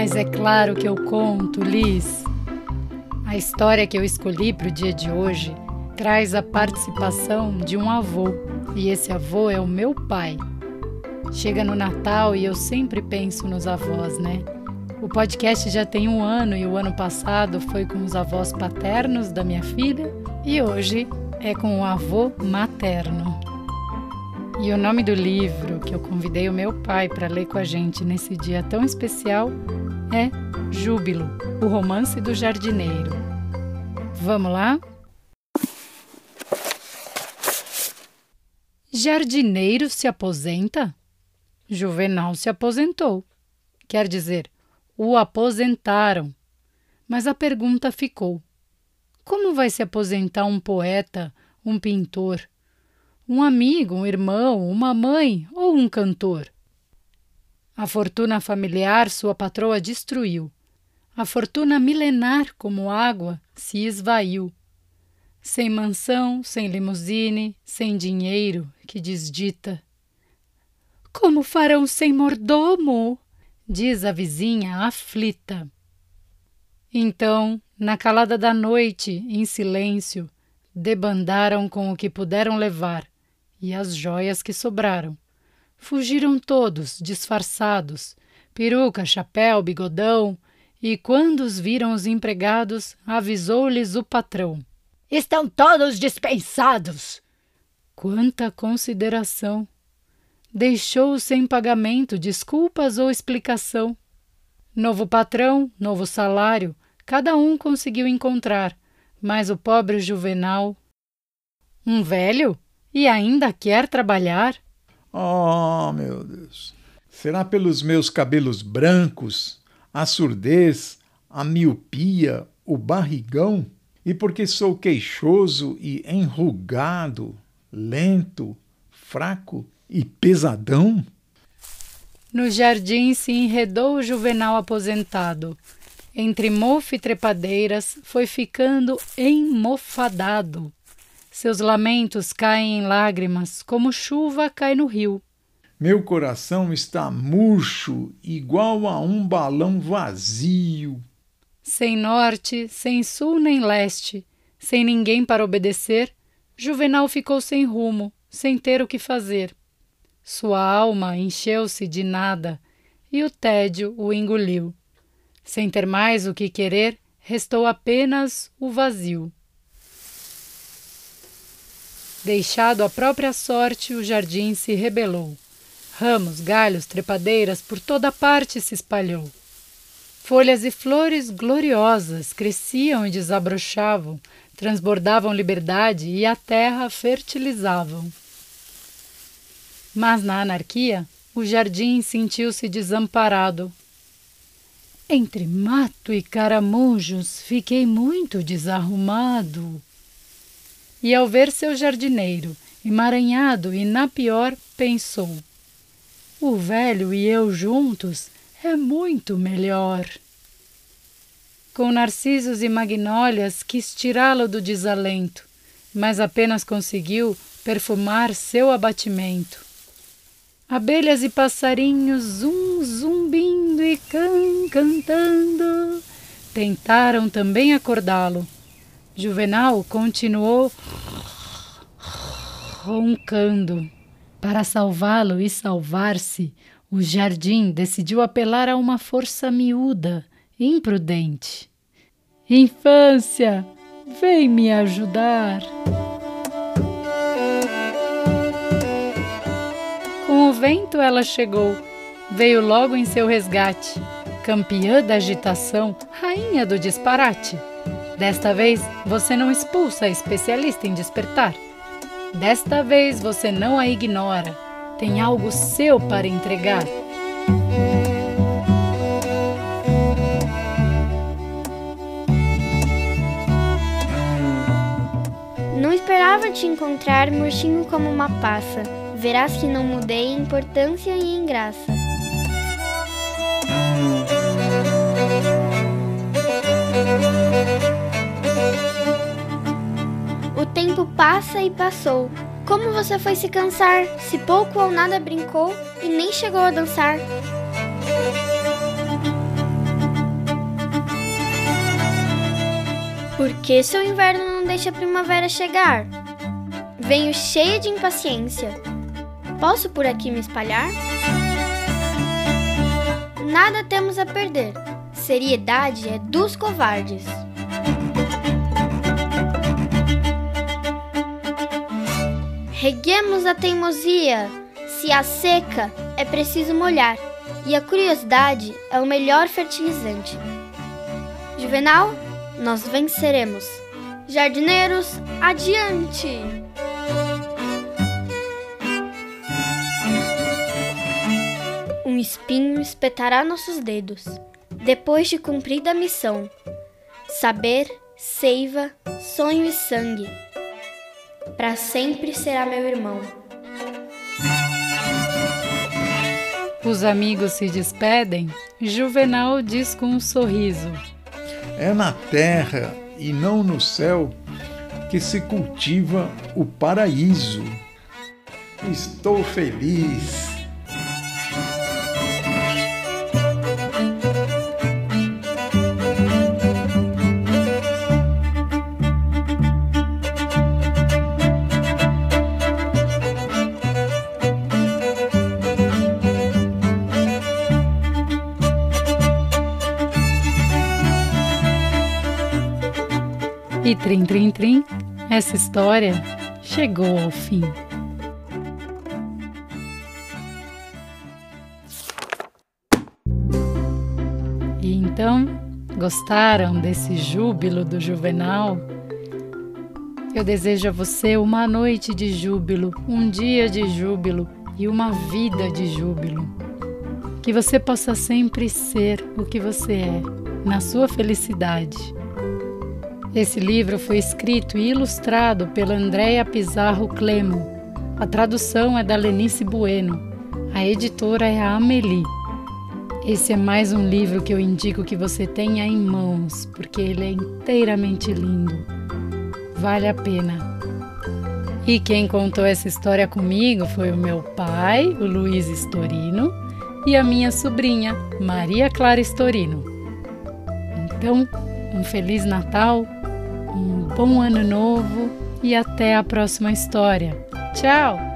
Mas é claro que eu conto, Liz. A história que eu escolhi para o dia de hoje traz a participação de um avô, e esse avô é o meu pai. Chega no Natal e eu sempre penso nos avós, né? O podcast já tem um ano e o ano passado foi com os avós paternos da minha filha e hoje é com o avô materno. E o nome do livro que eu convidei o meu pai para ler com a gente nesse dia tão especial é Júbilo, o romance do jardineiro. Vamos lá? Jardineiro se aposenta? Juvenal se aposentou. Quer dizer, o aposentaram. Mas a pergunta ficou: como vai se aposentar um poeta, um pintor, um amigo, um irmão, uma mãe ou um cantor? A fortuna familiar sua patroa destruiu. A fortuna milenar como água se esvaiu. Sem mansão, sem limusine, sem dinheiro que desdita como farão sem mordomo? diz a vizinha aflita. Então, na calada da noite, em silêncio, debandaram com o que puderam levar e as joias que sobraram. Fugiram todos, disfarçados, peruca, chapéu, bigodão, e quando os viram os empregados, avisou-lhes o patrão: Estão todos dispensados! Quanta consideração! deixou sem pagamento desculpas ou explicação. Novo patrão, novo salário, cada um conseguiu encontrar, mas o pobre Juvenal. Um velho? E ainda quer trabalhar? Oh, meu Deus! Será pelos meus cabelos brancos, a surdez, a miopia, o barrigão? E porque sou queixoso e enrugado, lento, fraco? e pesadão? No jardim se enredou o juvenal aposentado. Entre mofo e trepadeiras foi ficando enmofadado. Seus lamentos caem em lágrimas, como chuva cai no rio. Meu coração está murcho, igual a um balão vazio. Sem norte, sem sul nem leste, sem ninguém para obedecer, Juvenal ficou sem rumo, sem ter o que fazer. Sua alma encheu-se de nada e o tédio o engoliu. Sem ter mais o que querer, restou apenas o vazio. Deixado à própria sorte, o jardim se rebelou. Ramos, galhos, trepadeiras por toda parte se espalhou. Folhas e flores gloriosas cresciam e desabrochavam, transbordavam liberdade e a terra fertilizavam. Mas na anarquia, o jardim sentiu-se desamparado. Entre mato e caramujos fiquei muito desarrumado. E ao ver seu jardineiro, emaranhado e na pior, pensou: O velho e eu juntos é muito melhor. Com narcisos e magnólias quis tirá-lo do desalento, mas apenas conseguiu perfumar seu abatimento. Abelhas e passarinhos zum zumbindo e can cantando tentaram também acordá-lo. Juvenal continuou roncando. Para salvá-lo e salvar-se, o jardim decidiu apelar a uma força miúda, imprudente. Infância, vem me ajudar. Com o vento ela chegou, veio logo em seu resgate, campeã da agitação, rainha do disparate. Desta vez você não expulsa a especialista em despertar. Desta vez você não a ignora, tem algo seu para entregar. Não esperava te encontrar murchinho como uma passa verás que não mudei em importância e em graça. tempo passa e passou. Como você foi se cansar, se pouco ou nada brincou e nem chegou a dançar? Por que seu inverno não deixa a primavera chegar? Venho cheia de impaciência. Posso por aqui me espalhar? Nada temos a perder. Seriedade é dos covardes. Reguemos a teimosia. Se há seca, é preciso molhar. E a curiosidade é o melhor fertilizante. Juvenal, nós venceremos. Jardineiros, adiante! Um espinho espetará nossos dedos, depois de cumprida a missão. Saber, seiva, sonho e sangue. Para sempre será meu irmão. Os amigos se despedem. Juvenal diz com um sorriso: É na terra e não no céu que se cultiva o paraíso. Estou feliz. E trim, trim, trim, essa história chegou ao fim. E então, gostaram desse júbilo do Juvenal? Eu desejo a você uma noite de júbilo, um dia de júbilo e uma vida de júbilo. Que você possa sempre ser o que você é, na sua felicidade. Esse livro foi escrito e ilustrado pela Andréa Pizarro Clemo. A tradução é da Lenice Bueno. A editora é a Amélie. Esse é mais um livro que eu indico que você tenha em mãos, porque ele é inteiramente lindo. Vale a pena. E quem contou essa história comigo foi o meu pai, o Luiz Storino, e a minha sobrinha, Maria Clara Storino. Então, um Feliz Natal, um bom Ano Novo e até a próxima história. Tchau!